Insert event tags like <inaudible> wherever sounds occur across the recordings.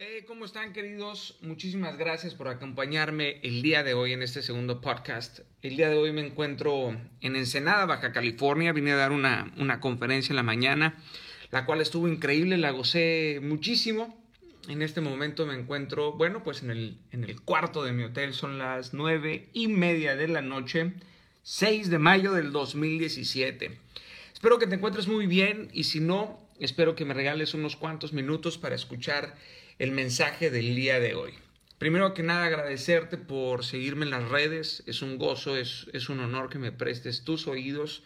Eh, ¿Cómo están queridos? Muchísimas gracias por acompañarme el día de hoy en este segundo podcast. El día de hoy me encuentro en Ensenada, Baja California. Vine a dar una, una conferencia en la mañana, la cual estuvo increíble, la gocé muchísimo. En este momento me encuentro, bueno, pues en el, en el cuarto de mi hotel. Son las nueve y media de la noche, 6 de mayo del 2017. Espero que te encuentres muy bien y si no, espero que me regales unos cuantos minutos para escuchar el mensaje del día de hoy. Primero que nada, agradecerte por seguirme en las redes. Es un gozo, es, es un honor que me prestes tus oídos.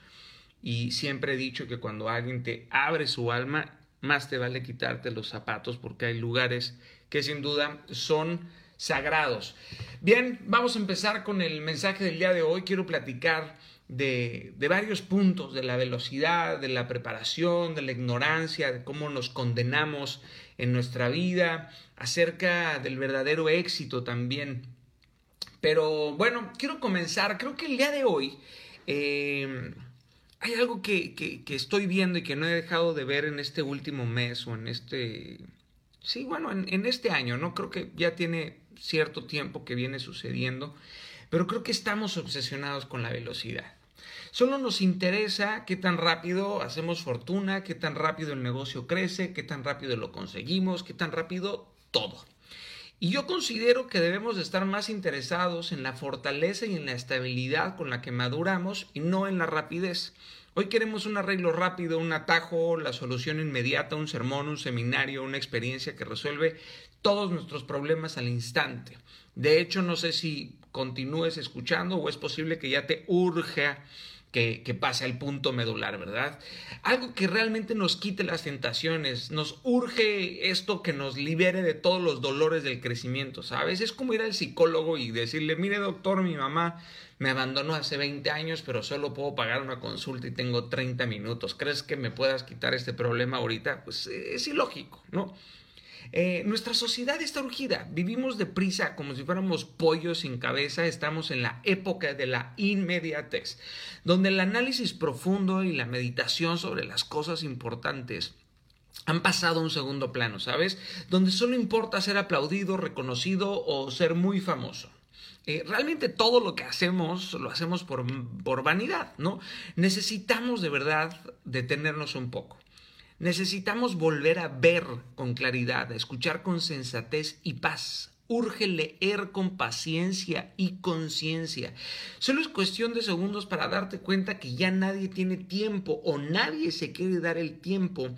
Y siempre he dicho que cuando alguien te abre su alma, más te vale quitarte los zapatos porque hay lugares que sin duda son sagrados. Bien, vamos a empezar con el mensaje del día de hoy. Quiero platicar de, de, varios puntos, de la velocidad, de la preparación, de la ignorancia, de cómo nos condenamos en nuestra vida, acerca del verdadero éxito también. Pero bueno, quiero comenzar, creo que el día de hoy eh, hay algo que, que, que, estoy viendo y que no he dejado de ver en este último mes o en este, sí, bueno, en, en este año, ¿no? Creo que ya tiene cierto tiempo que viene sucediendo, pero creo que estamos obsesionados con la velocidad. Solo nos interesa qué tan rápido hacemos fortuna, qué tan rápido el negocio crece, qué tan rápido lo conseguimos, qué tan rápido todo. Y yo considero que debemos estar más interesados en la fortaleza y en la estabilidad con la que maduramos y no en la rapidez. Hoy queremos un arreglo rápido, un atajo, la solución inmediata, un sermón, un seminario, una experiencia que resuelve todos nuestros problemas al instante. De hecho, no sé si continúes escuchando o es posible que ya te urja que, pase al punto medular, ¿verdad? Algo que realmente nos quite las tentaciones, nos urge esto que nos libere de todos los dolores del crecimiento, ¿sabes? Es como ir al psicólogo y decirle, mire doctor, mi mamá me abandonó hace 20 años, pero solo puedo pagar una consulta y tengo 30 minutos. ¿Crees que me puedas quitar este problema ahorita? Pues es ilógico, ¿no? Eh, nuestra sociedad está urgida, vivimos deprisa como si fuéramos pollos sin cabeza, estamos en la época de la inmediatez, donde el análisis profundo y la meditación sobre las cosas importantes han pasado a un segundo plano, ¿sabes? Donde solo importa ser aplaudido, reconocido o ser muy famoso. Eh, realmente todo lo que hacemos lo hacemos por, por vanidad, ¿no? Necesitamos de verdad detenernos un poco. Necesitamos volver a ver con claridad, a escuchar con sensatez y paz. Urge leer con paciencia y conciencia. Solo es cuestión de segundos para darte cuenta que ya nadie tiene tiempo o nadie se quiere dar el tiempo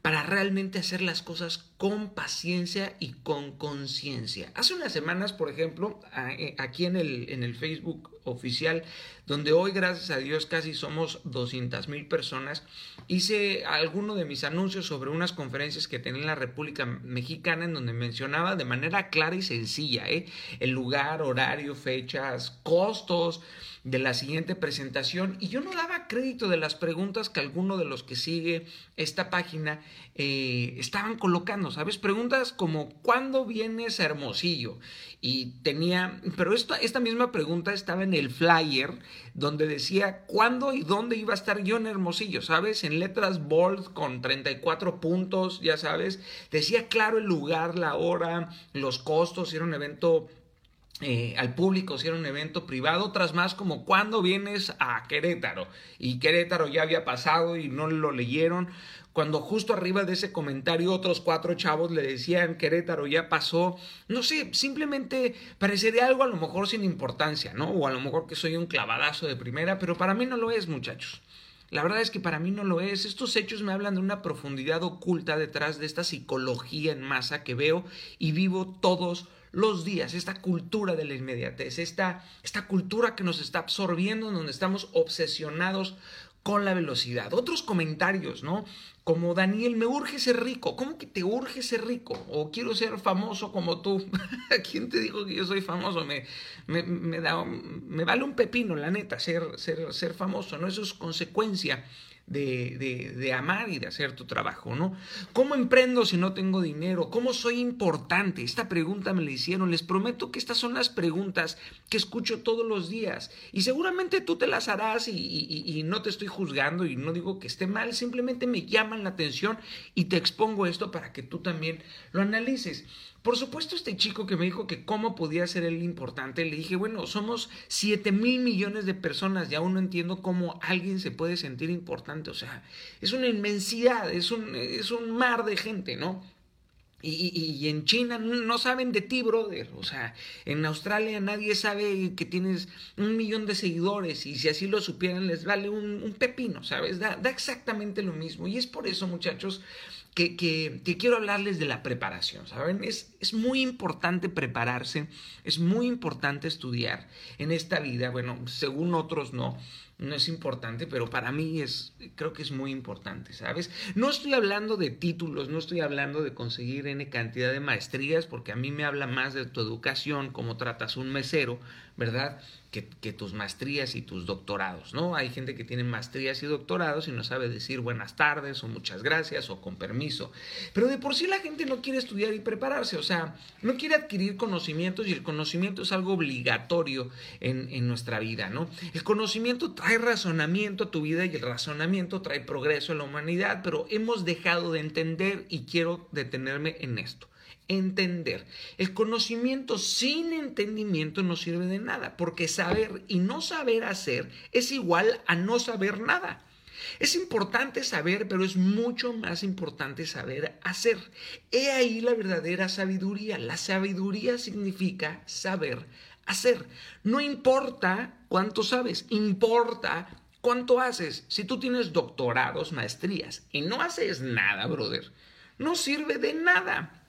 para realmente hacer las cosas con paciencia y con conciencia. Hace unas semanas, por ejemplo, eh, aquí en el, en el Facebook oficial, donde hoy, gracias a Dios, casi somos 200 mil personas, hice alguno de mis anuncios sobre unas conferencias que tenía en la República Mexicana, en donde mencionaba de manera clara y sencilla ¿eh? el lugar, horario, fechas, costos de la siguiente presentación y yo no daba crédito de las preguntas que alguno de los que sigue esta página eh, estaban colocando, ¿sabes? Preguntas como ¿cuándo vienes a Hermosillo? Y tenía, pero esta, esta misma pregunta estaba en el flyer donde decía cuándo y dónde iba a estar yo en Hermosillo, ¿sabes? En letras bold con 34 puntos, ya sabes, decía claro el lugar, la hora, los costos, era un evento eh, al público si era un evento privado, otras más como cuando vienes a Querétaro y Querétaro ya había pasado y no lo leyeron, cuando justo arriba de ese comentario otros cuatro chavos le decían Querétaro ya pasó, no sé, simplemente parecería algo a lo mejor sin importancia, ¿no? O a lo mejor que soy un clavadazo de primera, pero para mí no lo es, muchachos. La verdad es que para mí no lo es. Estos hechos me hablan de una profundidad oculta detrás de esta psicología en masa que veo y vivo todos los días, esta cultura de la inmediatez, esta, esta cultura que nos está absorbiendo, donde estamos obsesionados con la velocidad. Otros comentarios, ¿no? Como Daniel, me urge ser rico. ¿Cómo que te urge ser rico? O quiero ser famoso como tú. <laughs> ¿Quién te dijo que yo soy famoso? Me, me, me, da, me vale un pepino, la neta, ser, ser, ser famoso, ¿no? Eso es consecuencia de, de, amar y de hacer tu trabajo, ¿no? ¿Cómo emprendo si no tengo dinero? ¿Cómo soy importante? Esta pregunta me la hicieron. Les prometo que estas son las preguntas que escucho todos los días. Y seguramente tú te las harás y, y no te estoy juzgando y no digo que esté mal, simplemente me llaman la atención y te expongo esto para que tú también lo analices. Por supuesto, este chico que me dijo que cómo podía ser él importante, le dije, bueno, somos 7 mil millones de personas y aún no entiendo cómo alguien se puede sentir importante. O sea, es una inmensidad, es un, es un mar de gente, ¿no? Y, y, en China no saben de ti, brother. O sea, en Australia nadie sabe que tienes un millón de seguidores y si así lo supieran les vale un, un pepino, ¿sabes? Da, da, exactamente lo mismo. Y es por eso, muchachos, que, quiero hablarles de la preparación, ¿saben? Es, es muy importante prepararse, es muy importante estudiar en esta vida, bueno, según otros no, no es importante, pero para mí es, creo que es muy importante, ¿sabes? No estoy hablando de títulos, no estoy hablando de conseguir N cantidad de maestrías, porque a mí me habla más de tu educación, cómo tratas un mesero, ¿verdad? que, tus maestrías y tus doctorados, ¿no? Hay gente que tiene maestrías y doctorados y no sabe decir buenas tardes o muchas gracias o con permiso. Pero de por sí la gente no quiere estudiar y prepararse, o sea, no quiere adquirir conocimientos y el conocimiento es algo obligatorio en, en nuestra vida, ¿no? El conocimiento razonamiento a tu vida y el razonamiento trae progreso a la humanidad, pero hemos dejado de entender y quiero detenerme en esto entender. El conocimiento sin entendimiento no sirve de nada, porque saber y no saber hacer es igual a no saber nada. Es importante saber, pero es mucho más importante saber hacer. He ahí la verdadera sabiduría. La sabiduría significa saber hacer. No importa cuánto sabes, importa cuánto haces. Si tú tienes doctorados, maestrías y no haces nada, brother, no sirve de nada.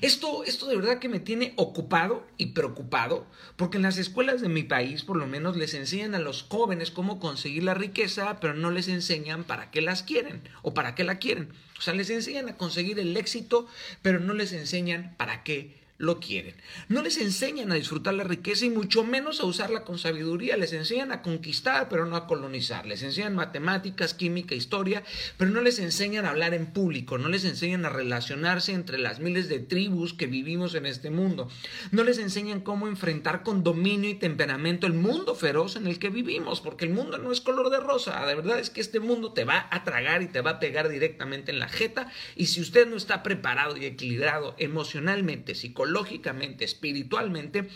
Esto, esto de verdad que me tiene ocupado y preocupado, porque en las escuelas de mi país por lo menos les enseñan a los jóvenes cómo conseguir la riqueza, pero no les enseñan para qué las quieren o para qué la quieren. O sea, les enseñan a conseguir el éxito, pero no les enseñan para qué lo quieren. No les enseñan a disfrutar la riqueza y mucho menos a usarla con sabiduría. Les enseñan a conquistar, pero no a colonizar. Les enseñan matemáticas, química, historia, pero no les enseñan a hablar en público. No les enseñan a relacionarse entre las miles de tribus que vivimos en este mundo. No les enseñan cómo enfrentar con dominio y temperamento el mundo feroz en el que vivimos, porque el mundo no es color de rosa. La verdad es que este mundo te va a tragar y te va a pegar directamente en la jeta. Y si usted no está preparado y equilibrado emocionalmente, psicológicamente, lógicamente, espiritualmente,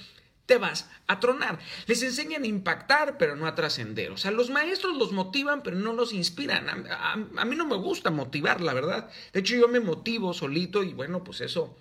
te vas a tronar. Les enseñan a impactar, pero no a trascender. O sea, los maestros los motivan, pero no los inspiran. A, a, mí no me gusta motivar, la verdad. De hecho, yo me motivo solito y bueno, pues eso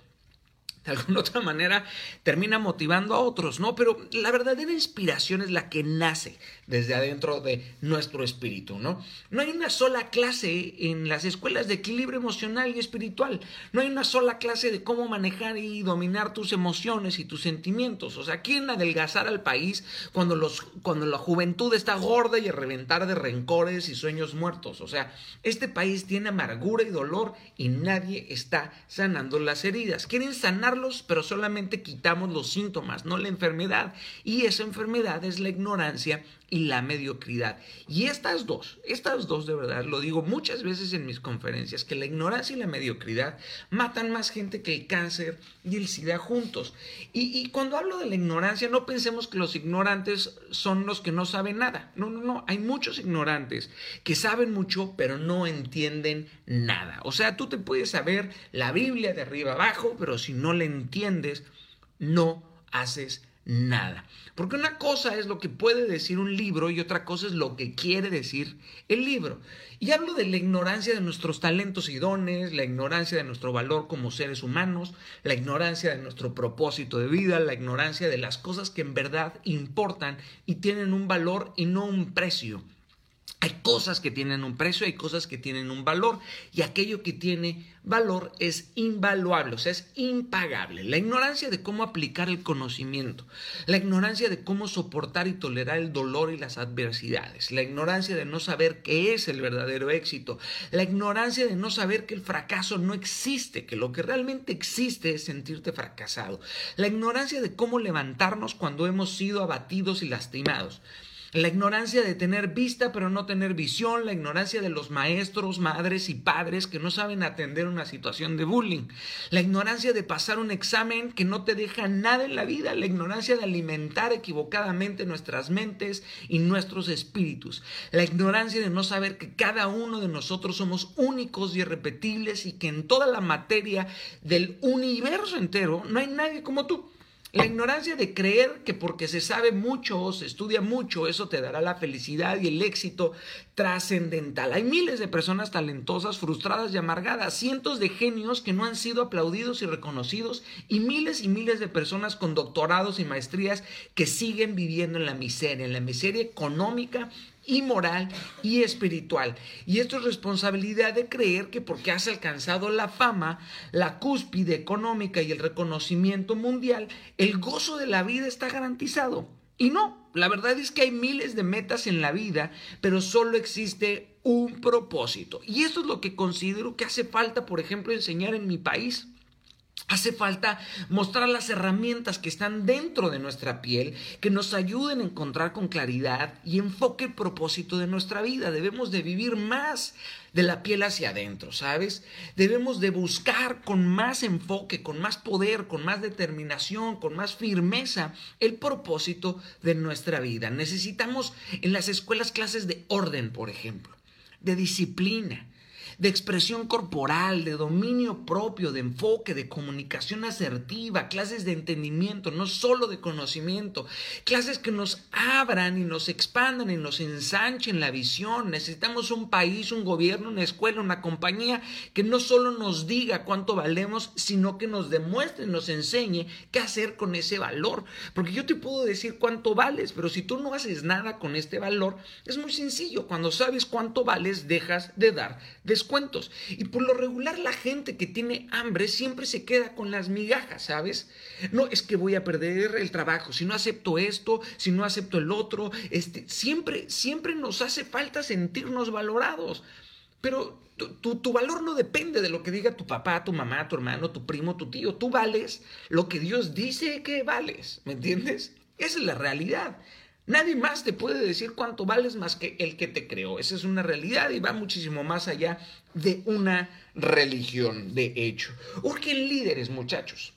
alguna <laughs> otra manera termina motivando a otros, ¿no? Pero la verdadera inspiración es la que nace desde adentro de nuestro espíritu, ¿no? No hay una sola clase en las escuelas de equilibrio emocional y espiritual, no hay una sola clase de cómo manejar y dominar tus emociones y tus sentimientos, o sea, ¿quién adelgazar al país cuando, los, cuando la juventud está gorda y a reventar de rencores y sueños muertos? O sea, este país tiene amargura y dolor y nadie está sanando las heridas. Quieren sanar pero solamente quitamos los síntomas, no la enfermedad. Y esa enfermedad es la ignorancia y la mediocridad. Y estas dos, estas dos de verdad, lo digo muchas veces en mis conferencias, que la ignorancia y la mediocridad matan más gente que el cáncer y el SIDA juntos. Y, y, cuando hablo de la ignorancia, no pensemos que los ignorantes son los que no saben nada. No, no, no, hay muchos ignorantes que saben mucho, pero no entienden nada. O sea, tú te puedes saber la Biblia de arriba abajo, pero si no la entiendes, no haces nada. Porque una cosa es lo que puede decir un libro y otra cosa es lo que quiere decir el libro. Y hablo de la ignorancia de nuestros talentos y dones, la ignorancia de nuestro valor como seres humanos, la ignorancia de nuestro propósito de vida, la ignorancia de las cosas que en verdad importan y tienen un valor y no un precio. Hay cosas que tienen un precio, hay cosas que tienen un valor y aquello que tiene valor es invaluable, o sea, es impagable. La ignorancia de cómo aplicar el conocimiento, la ignorancia de cómo soportar y tolerar el dolor y las adversidades, la ignorancia de no saber qué es el verdadero éxito, la ignorancia de no saber que el fracaso no existe, que lo que realmente existe es sentirte fracasado, la ignorancia de cómo levantarnos cuando hemos sido abatidos y lastimados. La ignorancia de tener vista pero no tener visión, la ignorancia de los maestros, madres y padres que no saben atender una situación de bullying, la ignorancia de pasar un examen que no te deja nada en la vida, la ignorancia de alimentar equivocadamente nuestras mentes y nuestros espíritus, la ignorancia de no saber que cada uno de nosotros somos únicos y irrepetibles y que en toda la materia del universo entero no hay nadie como tú. La ignorancia de creer que porque se sabe mucho o se estudia mucho, eso te dará la felicidad y el éxito trascendental. Hay miles de personas talentosas, frustradas y amargadas, cientos de genios que no han sido aplaudidos y reconocidos y miles y miles de personas con doctorados y maestrías que siguen viviendo en la miseria, en la miseria económica y moral y espiritual. Y esto es responsabilidad de creer que porque has alcanzado la fama, la cúspide económica y el reconocimiento mundial, el gozo de la vida está garantizado. Y no, la verdad es que hay miles de metas en la vida, pero solo existe un propósito. Y eso es lo que considero que hace falta, por ejemplo, enseñar en mi país. Hace falta mostrar las herramientas que están dentro de nuestra piel, que nos ayuden a encontrar con claridad y enfoque el propósito de nuestra vida. Debemos de vivir más de la piel hacia adentro, ¿sabes? Debemos de buscar con más enfoque, con más poder, con más determinación, con más firmeza el propósito de nuestra vida. Necesitamos en las escuelas clases de orden, por ejemplo, de disciplina de expresión corporal, de dominio propio, de enfoque, de comunicación asertiva, clases de entendimiento, no solo de conocimiento, clases que nos abran y nos expandan y nos ensanchen la visión. Necesitamos un país, un gobierno, una escuela, una compañía que no solo nos diga cuánto valemos, sino que nos demuestre, nos enseñe qué hacer con ese valor. Porque yo te puedo decir cuánto vales, pero si tú no haces nada con este valor, es muy sencillo. Cuando sabes cuánto vales, dejas de dar cuentos. Y por lo regular la gente que tiene hambre siempre se queda con las migajas, ¿sabes? No, es que voy a perder el trabajo, si no acepto esto, si no acepto el otro, este, siempre, siempre nos hace falta sentirnos valorados. Pero tu, tu, valor no depende de lo que diga tu papá, tu mamá, tu hermano, tu primo, tu tío. Tú vales lo que Dios dice que vales, ¿me entiendes? Esa es la realidad. Nadie más te puede decir cuánto vales más que el que te creó. Esa es una realidad y va muchísimo más allá de una religión, de hecho. Urgen líderes, muchachos.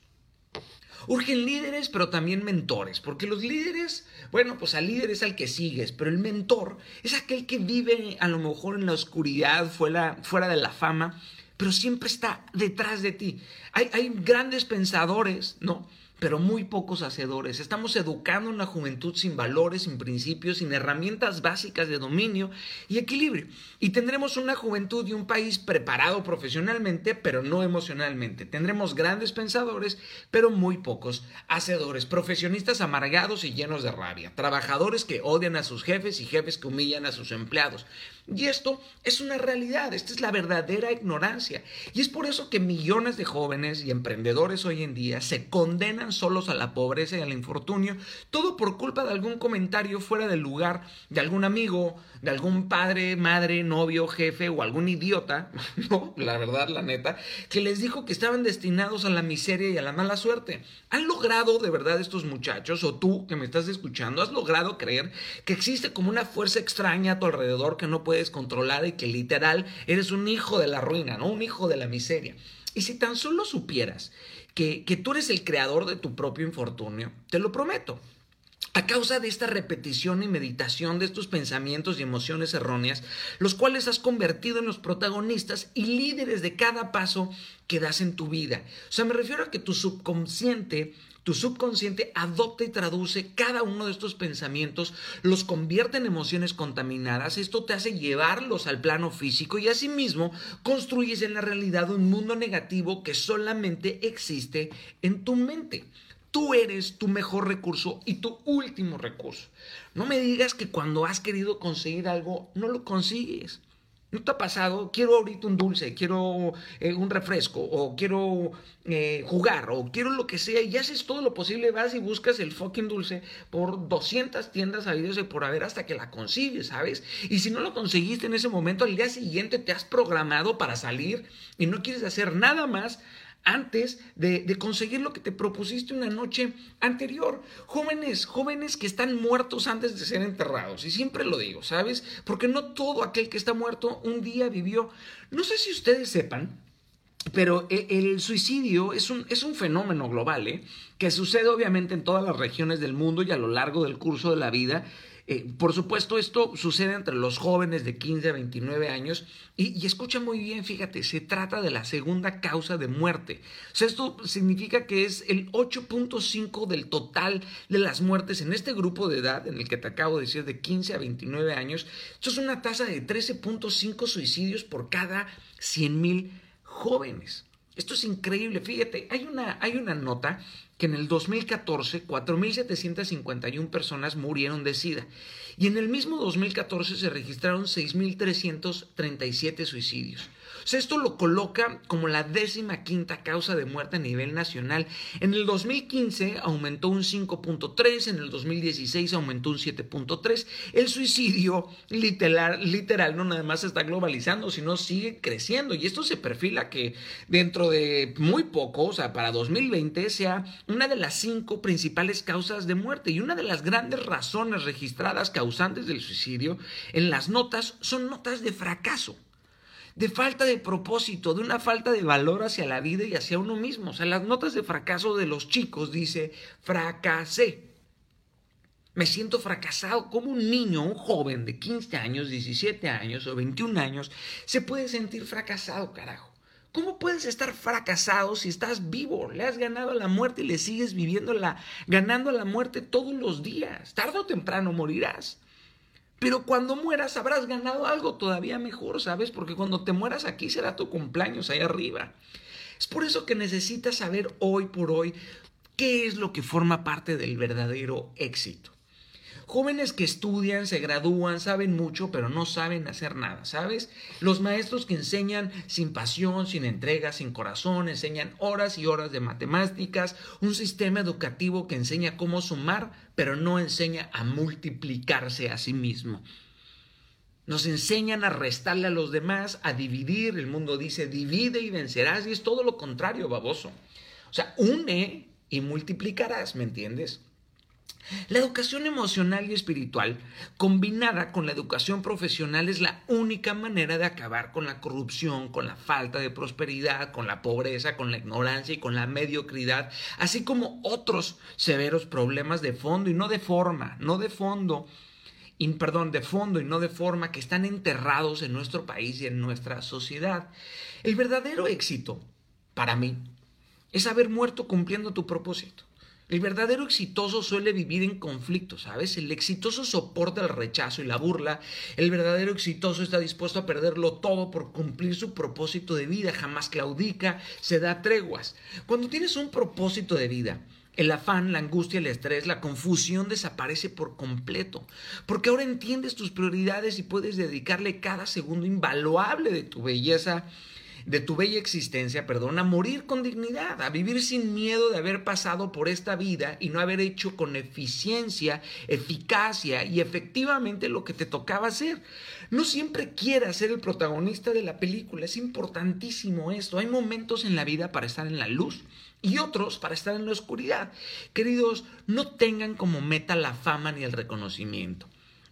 Urgen líderes, pero también mentores, porque los líderes, bueno, pues al líder es al que sigues, pero el mentor es aquel que vive a lo mejor en la oscuridad, fuera, fuera de la fama, pero siempre está detrás de ti. Hay, hay grandes pensadores, ¿no? Pero muy pocos hacedores. Estamos educando una juventud sin valores, sin principios, sin herramientas básicas de dominio y equilibrio. Y tendremos una juventud y un país preparado profesionalmente, pero no emocionalmente. Tendremos grandes pensadores, pero muy pocos hacedores. Profesionistas amargados y llenos de rabia. Trabajadores que odian a sus jefes y jefes que humillan a sus empleados. Y esto es una realidad, esta es la verdadera ignorancia. Y es por eso que millones de jóvenes y emprendedores hoy en día se condenan solos a la pobreza y al infortunio, todo por culpa de algún comentario fuera del lugar de algún amigo, de algún padre, madre, novio, jefe o algún idiota, <laughs> no, la verdad, la neta, que les dijo que estaban destinados a la miseria y a la mala suerte. ¿Han logrado de verdad estos muchachos, o tú que me estás escuchando, has logrado creer que existe como una fuerza extraña a tu alrededor que no puedes controlar y que literal eres un hijo de la ruina, ¿no? Un hijo de la miseria? Y si tan solo supieras que, que tú eres el creador de tu propio infortunio, te lo prometo, a causa de esta repetición y meditación de estos pensamientos y emociones erróneas, los cuales has convertido en los protagonistas y líderes de cada paso que das en tu vida. O sea, me refiero a que tu subconsciente tu subconsciente adopta y traduce cada uno de estos pensamientos, los convierte en emociones contaminadas, esto te hace llevarlos al plano físico y asimismo construyes en la realidad un mundo negativo que solamente existe en tu mente. Tú eres tu mejor recurso y tu último recurso. No me digas que cuando has querido conseguir algo no lo consigues. ¿No te ha pasado? Quiero ahorita un dulce, quiero eh, un refresco, o quiero eh, jugar, o quiero lo que sea, y haces todo lo posible, vas y buscas el fucking dulce por 200 tiendas habidas y por haber hasta que la consigues, ¿sabes? Y si no lo conseguiste en ese momento, al día siguiente te has programado para salir y no quieres hacer nada más antes de, conseguir lo que te propusiste una noche anterior. Jóvenes, jóvenes que están muertos antes de ser enterrados. Y siempre lo digo, ¿sabes? Porque no todo aquel que está muerto un día vivió. No sé si ustedes sepan, pero e, el, suicidio es un, es un fenómeno global, ¿eh? que sucede obviamente en todas las regiones del mundo y a lo largo del curso de la vida eh, por supuesto, esto sucede entre los jóvenes de 15 a 29 años y, escucha muy bien, fíjate, se trata de la segunda causa de muerte. Esto significa que es el 8.5 del total de las muertes en este grupo de edad en el que te acabo de decir de 15 a 29 años. Esto es una tasa de 13.5 suicidios por cada 100 mil jóvenes. Esto es increíble. Fíjate, hay una, hay una nota que en el 2014 4.751 personas murieron de SIDA y en el mismo 2014 se registraron 6.337 suicidios. O sea, esto lo coloca como la décima quinta causa de muerte a nivel nacional. En el 2015 aumentó un 5.3, en el 2016 aumentó un 7.3. El suicidio literal, literal no nada más está globalizando, sino sigue creciendo. Y esto se perfila que dentro de muy poco, o sea, para 2020, sea una de las cinco principales causas de muerte. Y una de las grandes razones registradas causantes del suicidio en las notas son notas de fracaso de falta de propósito, de una falta de valor hacia la vida y hacia uno mismo. O sea, las notas de fracaso de los chicos dice, fracasé. Me siento fracasado. como un niño, un joven de 15 años, 17 años o 21 años se puede sentir fracasado, carajo? ¿Cómo puedes estar fracasado si estás vivo? Le has ganado a la muerte y le sigues viviendo la, ganando a la muerte todos los días. Tarde o temprano morirás. Pero cuando mueras habrás ganado algo todavía mejor, ¿sabes? Porque cuando te mueras aquí será tu cumpleaños ahí arriba. Es por eso que necesitas saber hoy por hoy qué es lo que forma parte del verdadero éxito. Jóvenes que estudian, se gradúan, saben mucho, pero no saben hacer nada, ¿sabes? Los maestros que enseñan sin pasión, sin entrega, sin corazón, enseñan horas y horas de matemáticas, un sistema educativo que enseña cómo sumar, pero no enseña a multiplicarse a sí mismo. Nos enseñan a restarle a los demás, a dividir. El mundo dice divide y vencerás, y es todo lo contrario, baboso. O sea, une y multiplicarás, ¿me entiendes? La educación emocional y espiritual, combinada con la educación profesional, es la única manera de acabar con la corrupción, con la falta de prosperidad, con la pobreza, con la ignorancia y con la mediocridad, así como otros severos problemas de fondo y no de forma, no de fondo, perdón, de fondo y no de forma que están enterrados en nuestro país y en nuestra sociedad. El verdadero éxito, para mí, es haber muerto cumpliendo tu propósito. El verdadero exitoso suele vivir en conflicto, ¿sabes? El exitoso soporta el rechazo y la burla. El verdadero exitoso está dispuesto a perderlo todo por cumplir su propósito de vida. Jamás claudica, se da treguas. Cuando tienes un propósito de vida, el afán, la angustia, el estrés, la confusión desaparece por completo, porque ahora entiendes tus prioridades y puedes dedicarle cada segundo invaluable de tu belleza de tu bella existencia, perdón, a morir con dignidad, a vivir sin miedo de haber pasado por esta vida y no haber hecho con eficiencia, eficacia y efectivamente lo que te tocaba hacer. No siempre quieras ser el protagonista de la película, es importantísimo esto. Hay momentos en la vida para estar en la luz y otros para estar en la oscuridad. Queridos, no tengan como meta la fama ni el reconocimiento.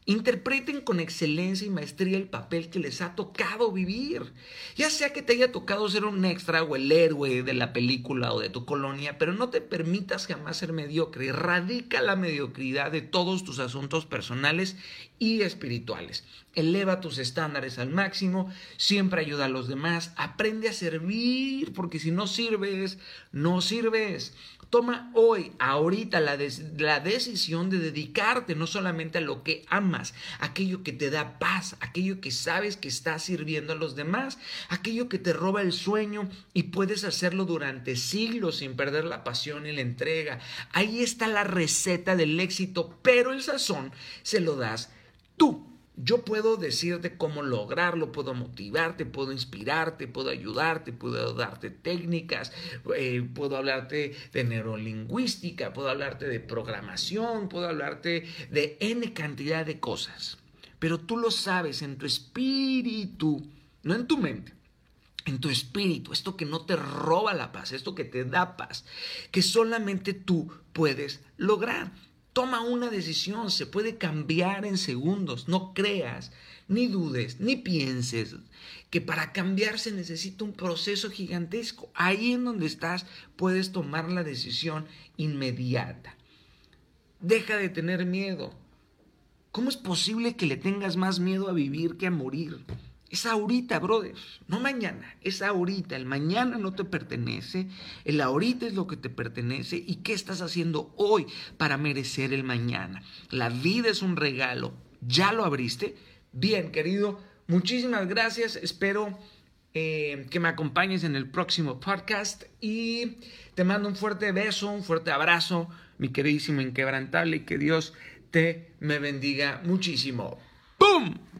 Interpreten con excelencia y maestría el papel que les ha tocado vivir. Ya sea que te haya tocado ser un extra o el héroe de la película o de tu colonia, pero no te permitas jamás ser mediocre. Erradica la mediocridad de todos tus asuntos personales y espirituales. Eleva tus estándares al máximo, siempre ayuda a los demás, aprende a servir, porque si no sirves, no sirves. Toma hoy, ahorita, la, la, decisión de dedicarte no solamente a lo que amas, aquello que te da paz, aquello que sabes que está sirviendo a los demás, aquello que te roba el sueño y puedes hacerlo durante siglos sin perder la pasión y la entrega. Ahí está la receta del éxito, pero el sazón se lo das tú. Yo puedo decirte cómo lograrlo, puedo motivarte, puedo inspirarte, puedo ayudarte, puedo darte técnicas, eh, puedo hablarte de neurolingüística, puedo hablarte de programación, puedo hablarte de N cantidad de cosas. Pero tú lo sabes en tu espíritu, no en tu mente. en tu espíritu, esto que no te roba la paz, esto que te da paz, que solamente tú puedes lograr. Toma una decisión, se puede cambiar en segundos. No creas, ni dudes, ni pienses que para cambiar se necesita un proceso gigantesco. Ahí en donde estás puedes tomar la decisión inmediata. Deja de tener miedo. ¿Cómo es posible que le tengas más miedo a vivir que a morir? Es ahorita, brother, no mañana, es ahorita. El mañana no te pertenece, el ahorita es lo que te pertenece y qué estás haciendo hoy para merecer el mañana. La vida es un regalo, ¿ya lo abriste? Bien, querido, muchísimas gracias, espero eh, que me acompañes en el próximo podcast y te mando un fuerte beso, un fuerte abrazo, mi queridísimo inquebrantable y que Dios te me bendiga muchísimo. ¡Boom!